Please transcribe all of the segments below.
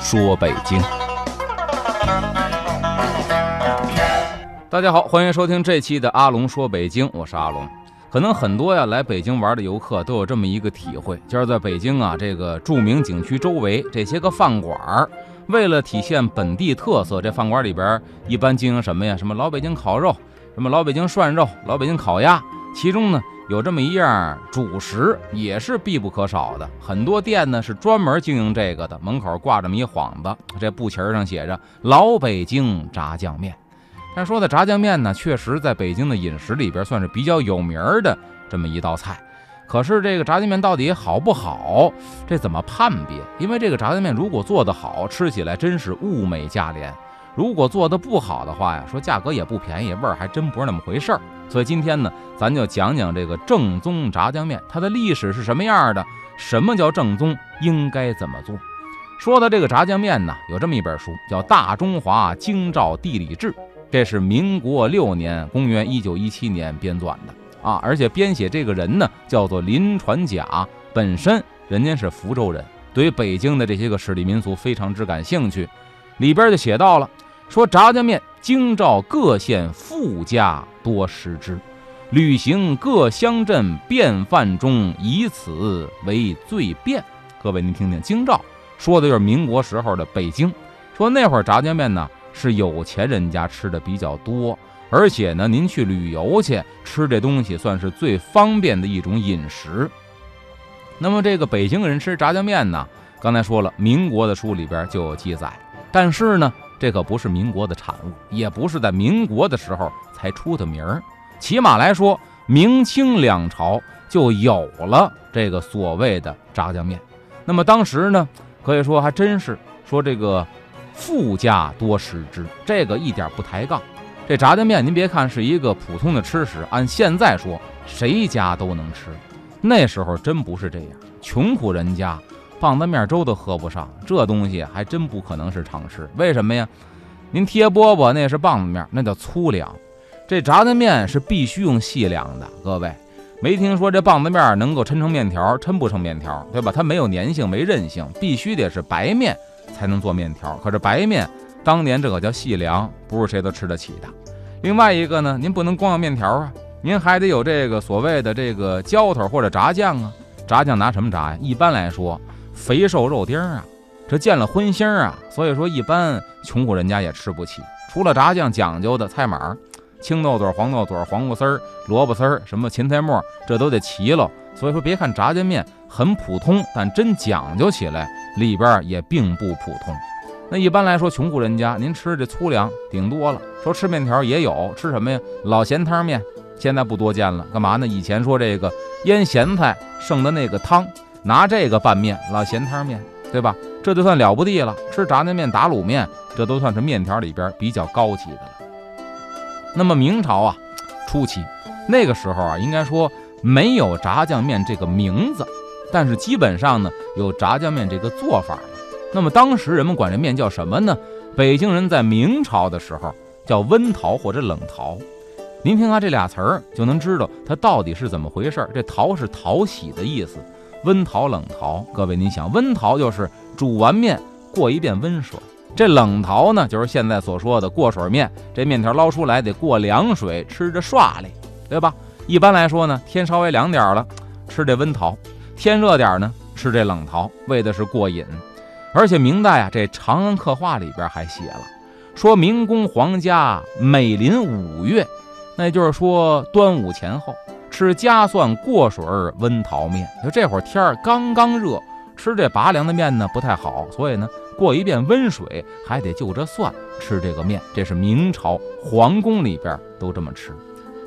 说北京。大家好，欢迎收听这期的阿龙说北京，我是阿龙。可能很多呀来北京玩的游客都有这么一个体会，就是在北京啊这个著名景区周围这些个饭馆儿，为了体现本地特色，这饭馆里边一般经营什么呀？什么老北京烤肉，什么老北京涮肉，老北京烤鸭，其中呢。有这么一样主食，也是必不可少的。很多店呢是专门经营这个的，门口挂这么一幌子，这布旗上写着“老北京炸酱面”。但说的炸酱面呢，确实在北京的饮食里边算是比较有名的这么一道菜。可是这个炸酱面到底好不好，这怎么判别？因为这个炸酱面如果做得好，吃起来真是物美价廉。如果做的不好的话呀，说价格也不便宜，味儿还真不是那么回事儿。所以今天呢，咱就讲讲这个正宗炸酱面，它的历史是什么样的？什么叫正宗？应该怎么做？说到这个炸酱面呢，有这么一本书，叫《大中华京兆地理志》，这是民国六年，公元一九一七年编纂的啊。而且编写这个人呢，叫做林传甲，本身人家是福州人，对于北京的这些个史地民俗非常之感兴趣，里边就写到了。说炸酱面，京兆各县富家多食之，旅行各乡镇便饭中，以此为最便。各位您听听，京兆说的就是民国时候的北京。说那会儿炸酱面呢是有钱人家吃的比较多，而且呢您去旅游去吃这东西算是最方便的一种饮食。那么这个北京人吃炸酱面呢，刚才说了，民国的书里边就有记载，但是呢。这可不是民国的产物，也不是在民国的时候才出的名儿。起码来说，明清两朝就有了这个所谓的炸酱面。那么当时呢，可以说还真是说这个富家多食之，这个一点不抬杠。这炸酱面，您别看是一个普通的吃食，按现在说，谁家都能吃。那时候真不是这样，穷苦人家。棒子面粥都喝不上，这东西还真不可能是常吃。为什么呀？您贴饽饽那是棒子面，那叫粗粮；这炸酱面是必须用细粮的。各位没听说这棒子面能够抻成面条，抻不成面条，对吧？它没有粘性，没韧性，必须得是白面才能做面条。可是白面当年这可叫细粮，不是谁都吃得起的。另外一个呢，您不能光要面条啊，您还得有这个所谓的这个浇头或者炸酱啊。炸酱拿什么炸呀？一般来说。肥瘦肉丁啊，这见了荤腥啊，所以说一般穷苦人家也吃不起。除了炸酱讲究的菜码，青豆嘴、黄豆嘴、黄瓜丝儿、萝卜丝儿，什么芹菜末，这都得齐了。所以说，别看炸酱面很普通，但真讲究起来，里边也并不普通。那一般来说，穷苦人家您吃这粗粮顶多了，说吃面条也有，吃什么呀？老咸汤面，现在不多见了。干嘛呢？以前说这个腌咸菜剩的那个汤。拿这个拌面，老咸汤面，对吧？这就算了不地了。吃炸酱面、打卤面，这都算是面条里边比较高级的了。那么明朝啊，初期那个时候啊，应该说没有炸酱面这个名字，但是基本上呢有炸酱面这个做法。那么当时人们管这面叫什么呢？北京人在明朝的时候叫温桃或者冷桃。您听啊这俩词儿，就能知道它到底是怎么回事儿。这桃是讨喜的意思。温桃冷桃，各位，你想，温桃就是煮完面过一遍温水，这冷桃呢，就是现在所说的过水面。这面条捞出来得过凉水，吃着唰哩，对吧？一般来说呢，天稍微凉点了，吃这温桃；天热点呢，吃这冷桃，为的是过瘾。而且明代啊，这《长安刻画》里边还写了，说明宫皇家每临五月，那就是说端午前后。吃加蒜过水温桃面，就这会儿天儿刚刚热，吃这拔凉的面呢不太好，所以呢过一遍温水还得就着蒜吃这个面。这是明朝皇宫里边都这么吃。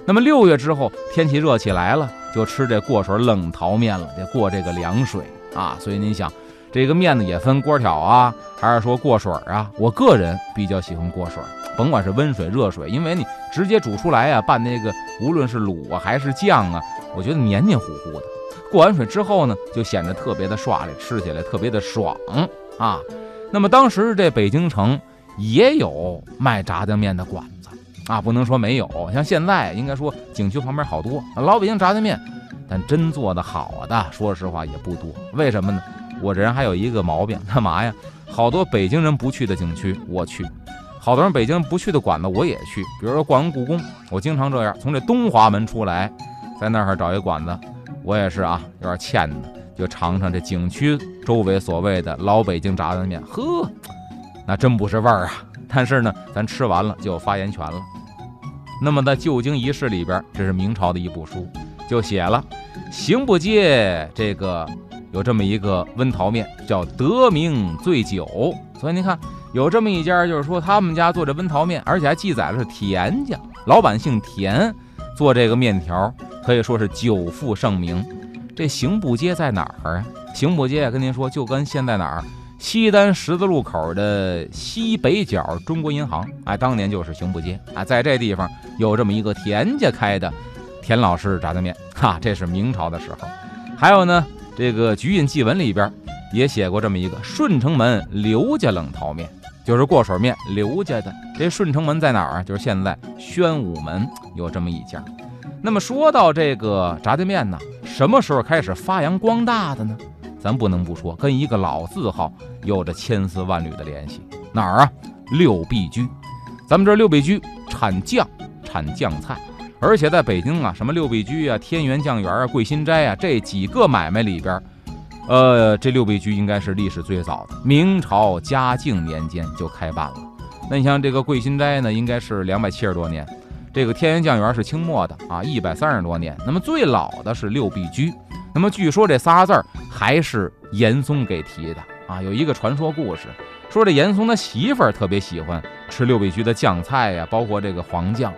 那么六月之后天气热起来了，就吃这过水冷桃面了，得过这个凉水啊。所以您想，这个面呢也分锅挑啊，还是说过水啊？我个人比较喜欢过水，甭管是温水、热水，因为你直接煮出来啊，拌那个无论是卤啊还是酱啊，我觉得黏黏糊糊的。过完水之后呢，就显得特别的刷利，吃起来特别的爽啊。那么当时这北京城也有卖炸酱面的馆子啊，不能说没有。像现在应该说景区旁边好多老北京炸酱面，但真做的好的，说实话也不多。为什么呢？我这人还有一个毛病，干嘛呀？好多北京人不去的景区我去，好多人北京不去的馆子我也去。比如说逛完故宫，我经常这样，从这东华门出来，在那儿找一馆子。我也是啊，有点欠的，就尝尝这景区周围所谓的老北京炸酱面，呵，那真不是味儿啊！但是呢，咱吃完了就有发言权了。那么在《旧京遗事》里边，这是明朝的一部书，就写了刑部街这个有这么一个温桃面，叫得名醉酒。所以您看，有这么一家，就是说他们家做这温桃面，而且还记载了是田家老板姓田做这个面条。可以说是久负盛名。这刑部街在哪儿啊？刑部街啊跟您说，就跟现在哪儿西单十字路口的西北角中国银行，哎，当年就是刑部街啊。在这地方有这么一个田家开的田老师炸酱面，哈，这是明朝的时候。还有呢，这个《局印记文》里边也写过这么一个顺城门刘家冷淘面，就是过水面刘家的。这顺城门在哪儿啊？就是现在宣武门有这么一家。那么说到这个炸酱面呢，什么时候开始发扬光大的呢？咱不能不说，跟一个老字号有着千丝万缕的联系。哪儿啊？六必居。咱们这六必居产酱，产酱菜，而且在北京啊，什么六必居啊、天元酱园啊、桂新斋啊这几个买卖里边，呃，这六必居应该是历史最早的，明朝嘉靖年间就开办了。那你像这个桂新斋呢，应该是两百七十多年。这个天元酱园是清末的啊，一百三十多年。那么最老的是六必居。那么据说这仨字儿还是严嵩给提的啊。有一个传说故事，说这严嵩的媳妇儿特别喜欢吃六必居的酱菜呀，包括这个黄酱。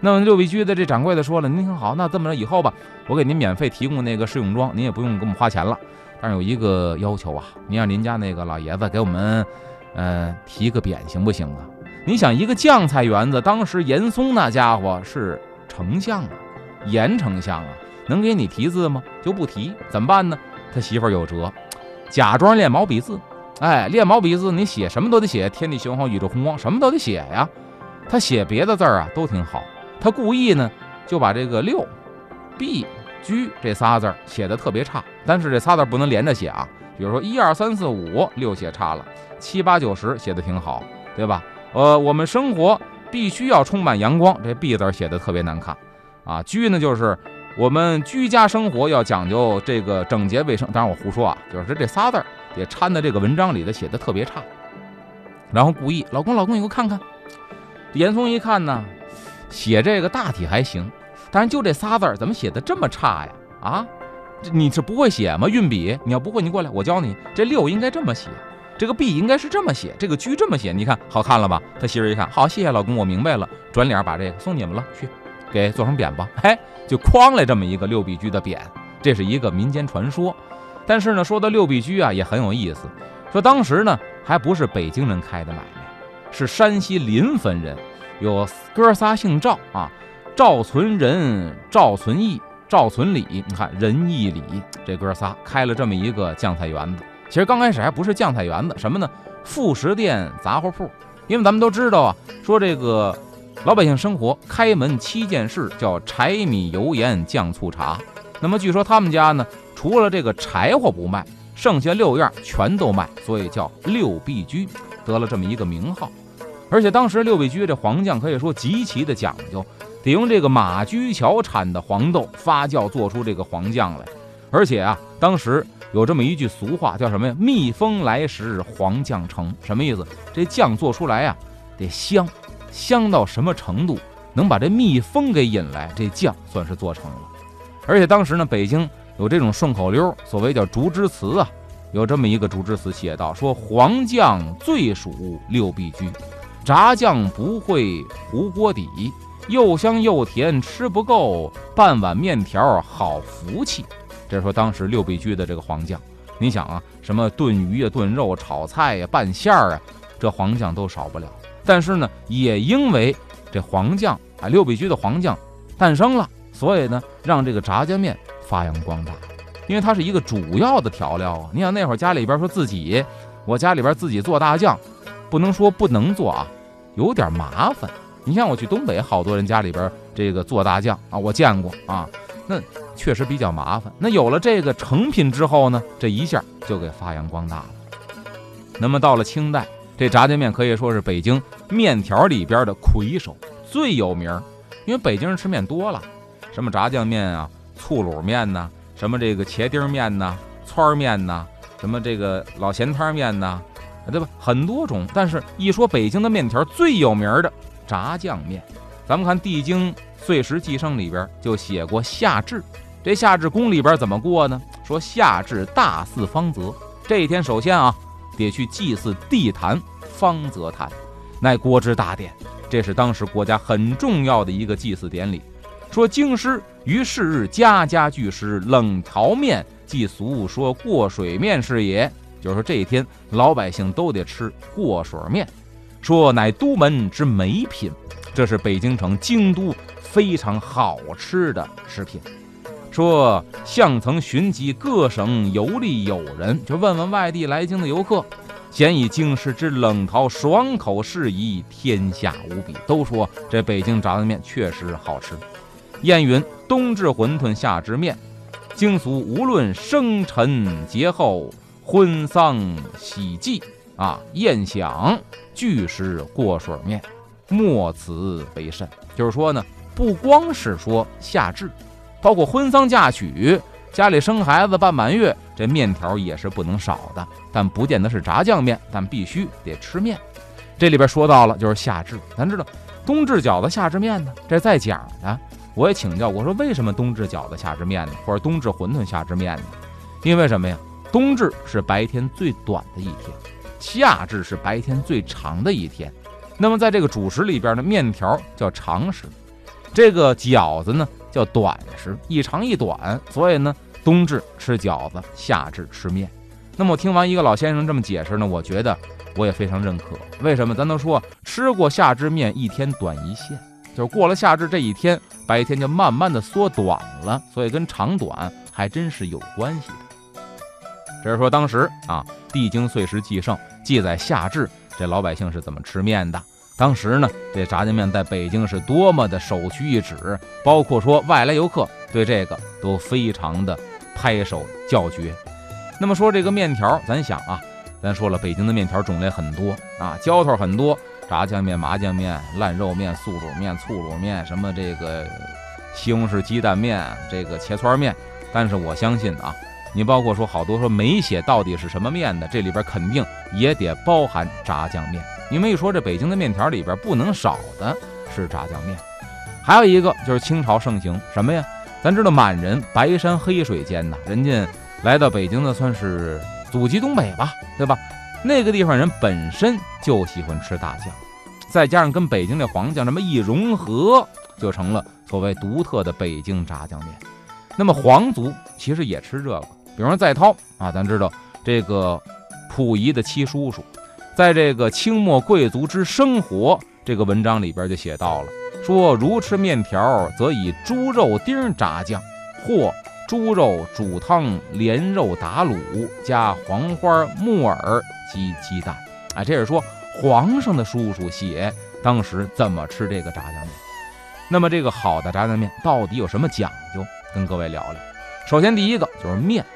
那么六必居的这掌柜的说了：“您听好，那这么着以后吧，我给您免费提供那个试用装，您也不用给我们花钱了。但是有一个要求啊，您让您家那个老爷子给我们，呃，提个匾行不行啊？”你想一个酱菜园子，当时严嵩那家伙是丞相啊，严丞相啊，能给你题字吗？就不提，怎么办呢？他媳妇儿有辙，假装练毛笔字。哎，练毛笔字，你写什么都得写“天地玄黄，宇宙洪荒”，什么都得写呀。他写别的字儿啊，都挺好。他故意呢，就把这个六、必、居这仨字儿写的特别差。但是这仨字不能连着写啊，比如说一二三四五六写差了，七八九十写的挺好，对吧？呃，我们生活必须要充满阳光，这“必”字写的特别难看，啊，“居”呢就是我们居家生活要讲究这个整洁卫生。当然我胡说啊，就是这仨字儿也掺在这个文章里的，写的特别差。然后故意，老公，老公，你给我看看。严嵩一看呢，写这个大体还行，但是就这仨字儿怎么写的这么差呀？啊，这你是不会写吗？运笔，你要不会，你过来，我教你。这六应该这么写。这个 B 应该是这么写，这个居这么写，你看好看了吧？他媳妇一看，好，谢谢老公，我明白了。转脸把这个送你们了，去给做成匾吧。嘿，就框来这么一个六必居的匾，这是一个民间传说。但是呢，说到六必居啊，也很有意思。说当时呢，还不是北京人开的买卖，是山西临汾人，有哥仨姓赵啊，赵存仁、赵存义、赵存礼。你看仁义礼这哥仨开了这么一个酱菜园子。其实刚开始还不是酱菜园子，什么呢？副食店、杂货铺。因为咱们都知道啊，说这个老百姓生活开门七件事，叫柴米油盐酱醋茶。那么据说他们家呢，除了这个柴火不卖，剩下六样全都卖，所以叫六必居，得了这么一个名号。而且当时六必居这黄酱可以说极其的讲究，得用这个马驹桥产的黄豆发酵做出这个黄酱来。而且啊，当时。有这么一句俗话，叫什么呀？蜜蜂来时黄酱成，什么意思？这酱做出来呀，得香，香到什么程度？能把这蜜蜂给引来，这酱算是做成了。而且当时呢，北京有这种顺口溜，所谓叫竹枝词啊，有这么一个竹枝词写道：说黄酱最属六必居，炸酱不会糊锅底，又香又甜吃不够，半碗面条好福气。这说当时六必居的这个黄酱，你想啊，什么炖鱼呀、炖肉、炒菜呀、拌馅儿啊，这黄酱都少不了。但是呢，也因为这黄酱啊，六必居的黄酱诞生了，所以呢，让这个炸酱面发扬光大。因为它是一个主要的调料啊。你想那会儿家里边说自己，我家里边自己做大酱，不能说不能做啊，有点麻烦。你像我去东北，好多人家里边这个做大酱啊，我见过啊，那确实比较麻烦。那有了这个成品之后呢，这一下就给发扬光大了。那么到了清代。这炸酱面可以说是北京面条里边的魁首，最有名。因为北京人吃面多了，什么炸酱面啊、醋卤面呐，什么这个茄丁面呐、汆面呐，什么这个老咸汤面呐，对吧？很多种。但是一说北京的面条最有名的炸酱面，咱们看《帝京碎石记胜》里边就写过夏至。这夏至宫里边怎么过呢？说夏至大祀方泽，这一天首先啊。得去祭祀地坛方泽坛，乃国之大典，这是当时国家很重要的一个祭祀典礼。说京师于是日家家俱食冷调面，祭俗说过水面是也，就是说这一天老百姓都得吃过水面。说乃都门之美品，这是北京城京都非常好吃的食品。说相曾寻及各省游历友人，就问问外地来京的游客，咸以京师之冷淘爽口适宜，天下无比。都说这北京炸酱面确实好吃。谚云：冬至馄饨，夏至面。京俗无论生辰节后、婚丧喜祭啊，宴享俱食过水面，莫此为甚。就是说呢，不光是说夏至。包括婚丧嫁娶、家里生孩子、办满月，这面条也是不能少的。但不见得是炸酱面，但必须得吃面。这里边说到了，就是夏至。咱知道冬至饺子、夏至面呢，这在讲呢。我也请教过，说为什么冬至饺子、夏至面呢？或者冬至馄饨、夏至面呢？因为什么呀？冬至是白天最短的一天，夏至是白天最长的一天。那么在这个主食里边呢，面条叫长食，这个饺子呢？叫短食，一长一短，所以呢，冬至吃饺子，夏至吃面。那么我听完一个老先生这么解释呢，我觉得我也非常认可。为什么？咱都说吃过夏至面，一天短一线，就是过了夏至这一天，白天就慢慢的缩短了，所以跟长短还真是有关系的。这是说当时啊，《帝京岁时记盛》记载夏至这老百姓是怎么吃面的。当时呢，这炸酱面在北京是多么的首屈一指，包括说外来游客对这个都非常的拍手叫绝。那么说这个面条，咱想啊，咱说了，北京的面条种类很多啊，浇头很多，炸酱面、麻酱面、烂肉面、素卤面、醋卤面，什么这个西红柿鸡蛋面、这个茄汆面。但是我相信啊，你包括说好多说没写到底是什么面的，这里边肯定也得包含炸酱面。你们一说这北京的面条里边不能少的是炸酱面，还有一个就是清朝盛行什么呀？咱知道满人白山黑水间呐，人家来到北京的算是祖籍东北吧，对吧？那个地方人本身就喜欢吃大酱，再加上跟北京这黄酱这么一融合，就成了所谓独特的北京炸酱面。那么皇族其实也吃这个，比方说在涛啊，咱知道这个溥仪的七叔叔。在这个清末贵族之生活这个文章里边就写到了，说如吃面条，则以猪肉丁炸酱，或猪肉煮汤连肉打卤，加黄花、木耳及鸡蛋。啊，这是说皇上的叔叔写当时怎么吃这个炸酱面。那么这个好的炸酱面到底有什么讲究？跟各位聊聊。首先第一个就是面，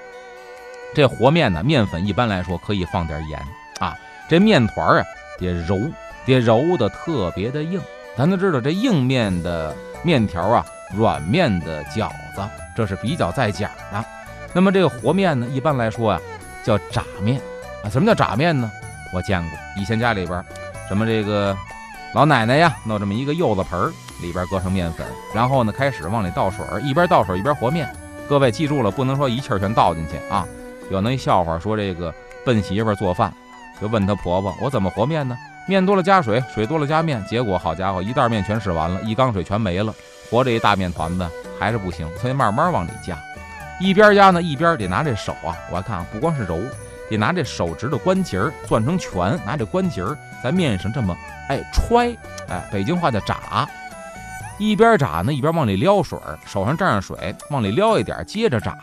这和面呢，面粉一般来说可以放点盐啊。这面团啊，得揉，得揉的特别的硬。咱都知道，这硬面的面条啊，软面的饺子，这是比较在讲的。那么这个和面呢，一般来说啊，叫炸面啊。什么叫炸面呢？我见过，以前家里边，什么这个老奶奶呀，弄这么一个柚子盆儿，里边搁上面粉，然后呢，开始往里倒水，一边倒水一边和面。各位记住了，不能说一气儿全倒进去啊。有那笑话说，这个笨媳妇做饭。就问她婆婆：“我怎么和面呢？面多了加水，水多了加面，结果好家伙，一袋面全使完了，一缸水全没了，和这一大面团子还是不行，所以慢慢往里加。一边压呢，一边得拿这手啊，我还看不光是揉，得拿这手指的关节儿攥成拳，拿这关节儿在面上这么哎揣，哎，北京话叫炸。一边炸呢，一边往里撩水，手上沾上水，往里撩一点，接着炸。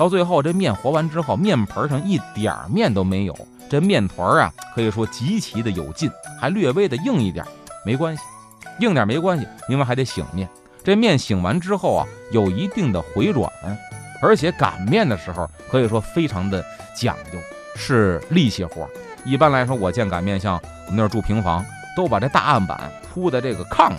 到最后，这面和完之后，面盆上一点面都没有，这面团啊，可以说极其的有劲，还略微的硬一点，没关系，硬点没关系，因为还得醒面。这面醒完之后啊，有一定的回软，而且擀面的时候可以说非常的讲究，是力气活。一般来说，我见擀面，像我们那儿住平房，都把这大案板铺在这个炕上。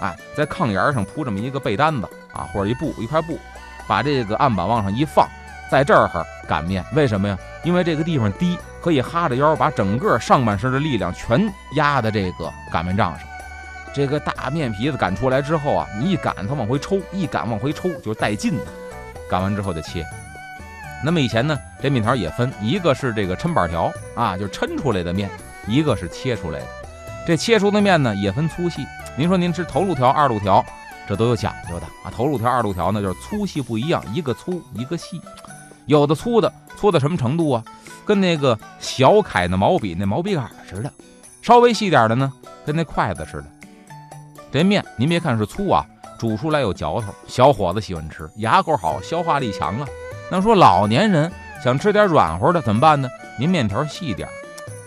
哎，在炕沿上铺这么一个被单子啊，或者一布一块布，把这个案板往上一放，在这儿擀面，为什么呀？因为这个地方低，可以哈着腰，把整个上半身的力量全压在这个擀面杖上。这个大面皮子擀出来之后啊，你一擀它往回抽，一擀往回抽就是带劲的。擀完之后就切。那么以前呢，这面条也分，一个是这个抻板条啊，就是抻出来的面；一个是切出来的。这切出的面呢，也分粗细。您说您吃头路条、二路条，这都有讲究的啊。头路条、二路条呢，就是粗细不一样，一个粗一个细。有的粗的粗到什么程度啊？跟那个小楷的毛笔那毛笔杆似的。稍微细点的呢，跟那筷子似的。这面您别看是粗啊，煮出来有嚼头，小伙子喜欢吃，牙口好，消化力强啊。那说老年人想吃点软和的怎么办呢？您面条细点，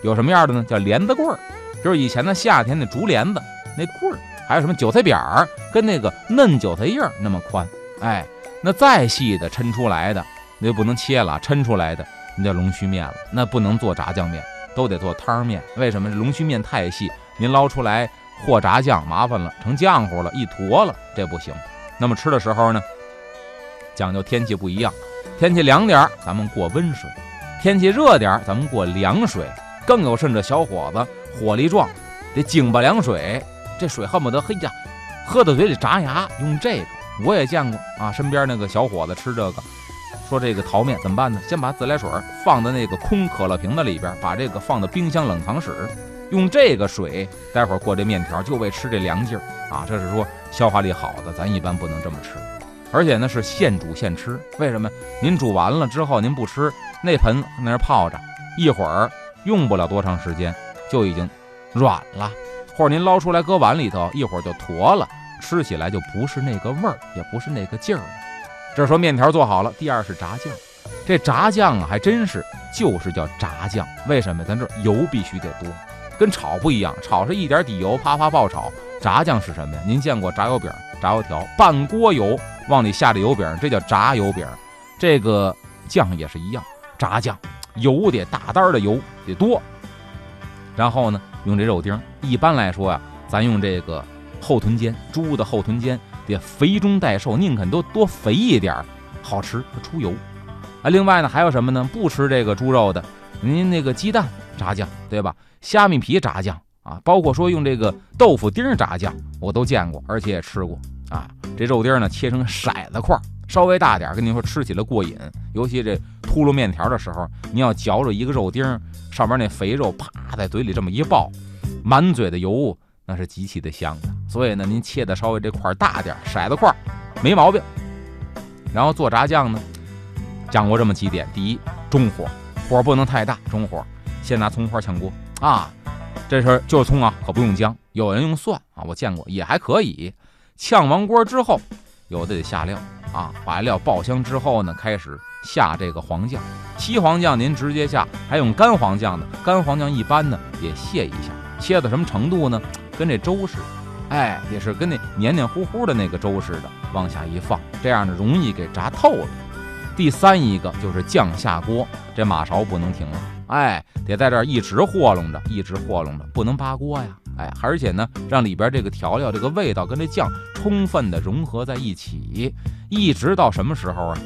有什么样的呢？叫莲子棍儿，就是以前的夏天的竹帘子。那棍儿还有什么韭菜扁儿，跟那个嫩韭菜叶儿那么宽，哎，那再细的抻出来的，那就不能切了，抻出来的那叫龙须面了，那不能做炸酱面，都得做汤面。为什么？龙须面太细，您捞出来和炸酱麻烦了，成浆糊了，一坨了，这不行。那么吃的时候呢，讲究天气不一样，天气凉点儿，咱们过温水；天气热点儿，咱们过凉水。更有甚者，小伙子火力壮，得井巴凉水。这水恨不得，嘿呀，喝到嘴里炸牙。用这个我也见过啊，身边那个小伙子吃这个，说这个淘面怎么办呢？先把自来水放在那个空可乐瓶子里边，把这个放到冰箱冷藏室，用这个水待会儿过这面条，就为吃这凉劲儿啊。这是说消化力好的，咱一般不能这么吃。而且呢是现煮现吃，为什么？您煮完了之后您不吃，那盆那泡着，一会儿用不了多长时间就已经软了。或者您捞出来搁碗里头，一会儿就坨了，吃起来就不是那个味儿，也不是那个劲儿了。这说面条做好了，第二是炸酱。这炸酱啊，还真是就是叫炸酱。为什么？咱这油必须得多，跟炒不一样。炒是一点底油，啪啪爆炒。炸酱是什么呀？您见过炸油饼、炸油条，半锅油往里下的油饼，这叫炸油饼。这个酱也是一样，炸酱油得大担的油得多。然后呢？用这肉丁，一般来说呀，咱用这个后臀尖，猪的后臀尖得肥中带瘦，宁肯多多肥一点儿，好吃不出油。啊，另外呢还有什么呢？不吃这个猪肉的，您那个鸡蛋炸酱，对吧？虾米皮炸酱啊，包括说用这个豆腐丁炸酱，我都见过，而且也吃过啊。这肉丁呢切成骰子块，稍微大点，跟您说吃起来过瘾。尤其这秃噜面条的时候，你要嚼着一个肉丁。上面那肥肉啪在嘴里这么一爆，满嘴的油，那是极其的香的。所以呢，您切的稍微这块大点，骰子块没毛病。然后做炸酱呢，讲过这么几点：第一，中火，火不能太大，中火。先拿葱花炝锅啊，这是就是葱啊，可不用姜。有人用蒜啊，我见过也还可以。炝完锅之后，有的得下料啊，把料爆香之后呢，开始。下这个黄酱，西黄酱您直接下，还用干黄酱呢，干黄酱一般呢也卸一下，切到什么程度呢？跟这粥似的，哎，也是跟那黏黏糊糊的那个粥似的，往下一放，这样呢容易给炸透了。第三一个就是酱下锅，这马勺不能停了，哎，得在这儿一直和弄着，一直和弄着，不能扒锅呀，哎，而且呢让里边这个调料这个味道跟这酱充分的融合在一起，一直到什么时候啊？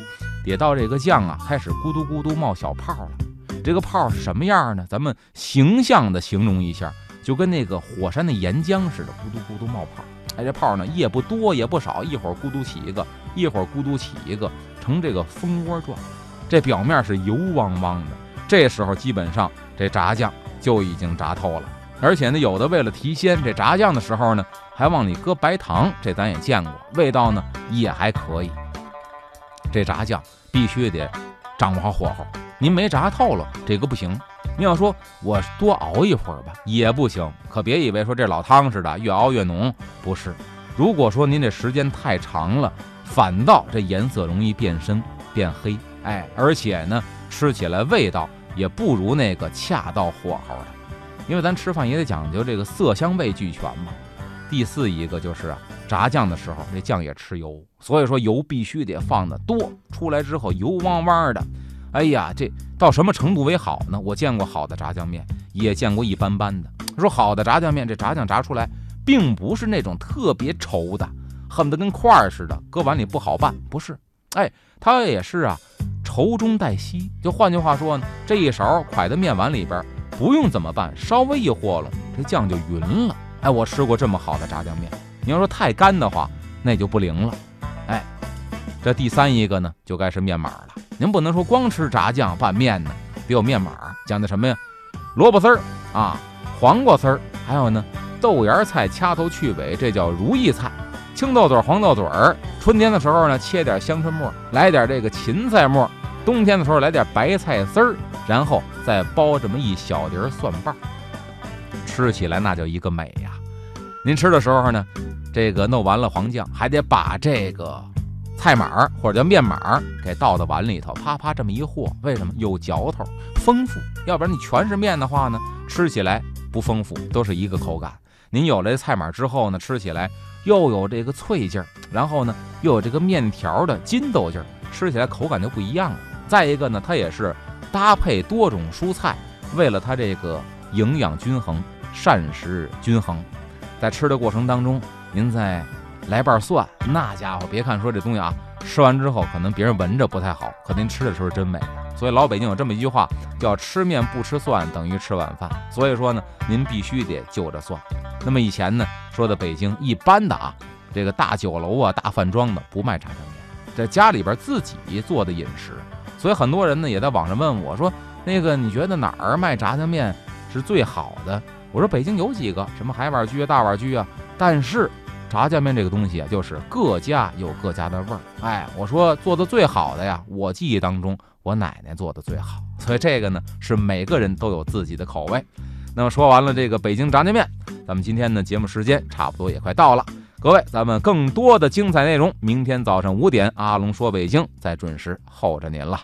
得到这个酱啊，开始咕嘟咕嘟冒小泡了。这个泡是什么样呢？咱们形象的形容一下，就跟那个火山的岩浆似的，咕嘟咕嘟冒泡。哎，这泡呢也不多也不少，一会儿咕嘟起一个，一会儿咕嘟起一个，成这个蜂窝状。这表面是油汪汪的。这时候基本上这炸酱就已经炸透了。而且呢，有的为了提鲜，这炸酱的时候呢，还往里搁白糖。这咱也见过，味道呢也还可以。这炸酱必须得掌握好火候。您没炸透了，这个不行。您要说我多熬一会儿吧，也不行。可别以为说这老汤似的，越熬越浓，不是。如果说您这时间太长了，反倒这颜色容易变深变黑，哎，而且呢，吃起来味道也不如那个恰到火候的。因为咱吃饭也得讲究这个色香味俱全嘛。第四一个就是啊，炸酱的时候这酱也吃油，所以说油必须得放的多，出来之后油汪汪的。哎呀，这到什么程度为好呢？我见过好的炸酱面，也见过一般般的。说好的炸酱面，这炸酱炸出来，并不是那种特别稠的，恨不得跟块儿似的，搁碗里不好拌。不是，哎，它也是啊，稠中带稀。就换句话说呢，这一勺蒯在面碗里边，不用怎么拌，稍微一和拢，这酱就匀了。哎，我吃过这么好的炸酱面。你要说太干的话，那就不灵了。这第三一个呢，就该是面码了。您不能说光吃炸酱拌面呢，得有面码，讲的什么呀？萝卜丝儿啊，黄瓜丝儿，还有呢，豆芽菜掐头去尾，这叫如意菜。青豆嘴、黄豆嘴儿，春天的时候呢，切点香椿末，来点这个芹菜末；冬天的时候来点白菜丝儿，然后再包这么一小碟蒜瓣，吃起来那叫一个美呀！您吃的时候呢，这个弄完了黄酱，还得把这个。菜码或者叫面码，给倒到碗里头，啪啪这么一和，为什么有嚼头、丰富？要不然你全是面的话呢，吃起来不丰富，都是一个口感。您有了菜码之后呢，吃起来又有这个脆劲儿，然后呢又有这个面条的筋斗劲儿，吃起来口感就不一样了。再一个呢，它也是搭配多种蔬菜，为了它这个营养均衡、膳食均衡，在吃的过程当中，您在。来瓣蒜，那家伙别看说这东西啊，吃完之后可能别人闻着不太好，可您吃的时候真美。所以老北京有这么一句话，叫吃面不吃蒜等于吃晚饭。所以说呢，您必须得就着蒜。那么以前呢，说的北京一般的啊，这个大酒楼啊、大饭庄的不卖炸酱面，在家里边自己做的饮食。所以很多人呢也在网上问我说，那个你觉得哪儿卖炸酱面是最好的？我说北京有几个，什么海碗居啊、大碗居啊，但是。炸酱面这个东西啊，就是各家有各家的味儿。哎，我说做的最好的呀，我记忆当中我奶奶做的最好。所以这个呢，是每个人都有自己的口味。那么说完了这个北京炸酱面，咱们今天的节目时间差不多也快到了。各位，咱们更多的精彩内容，明天早上五点，阿龙说北京再准时候着您了。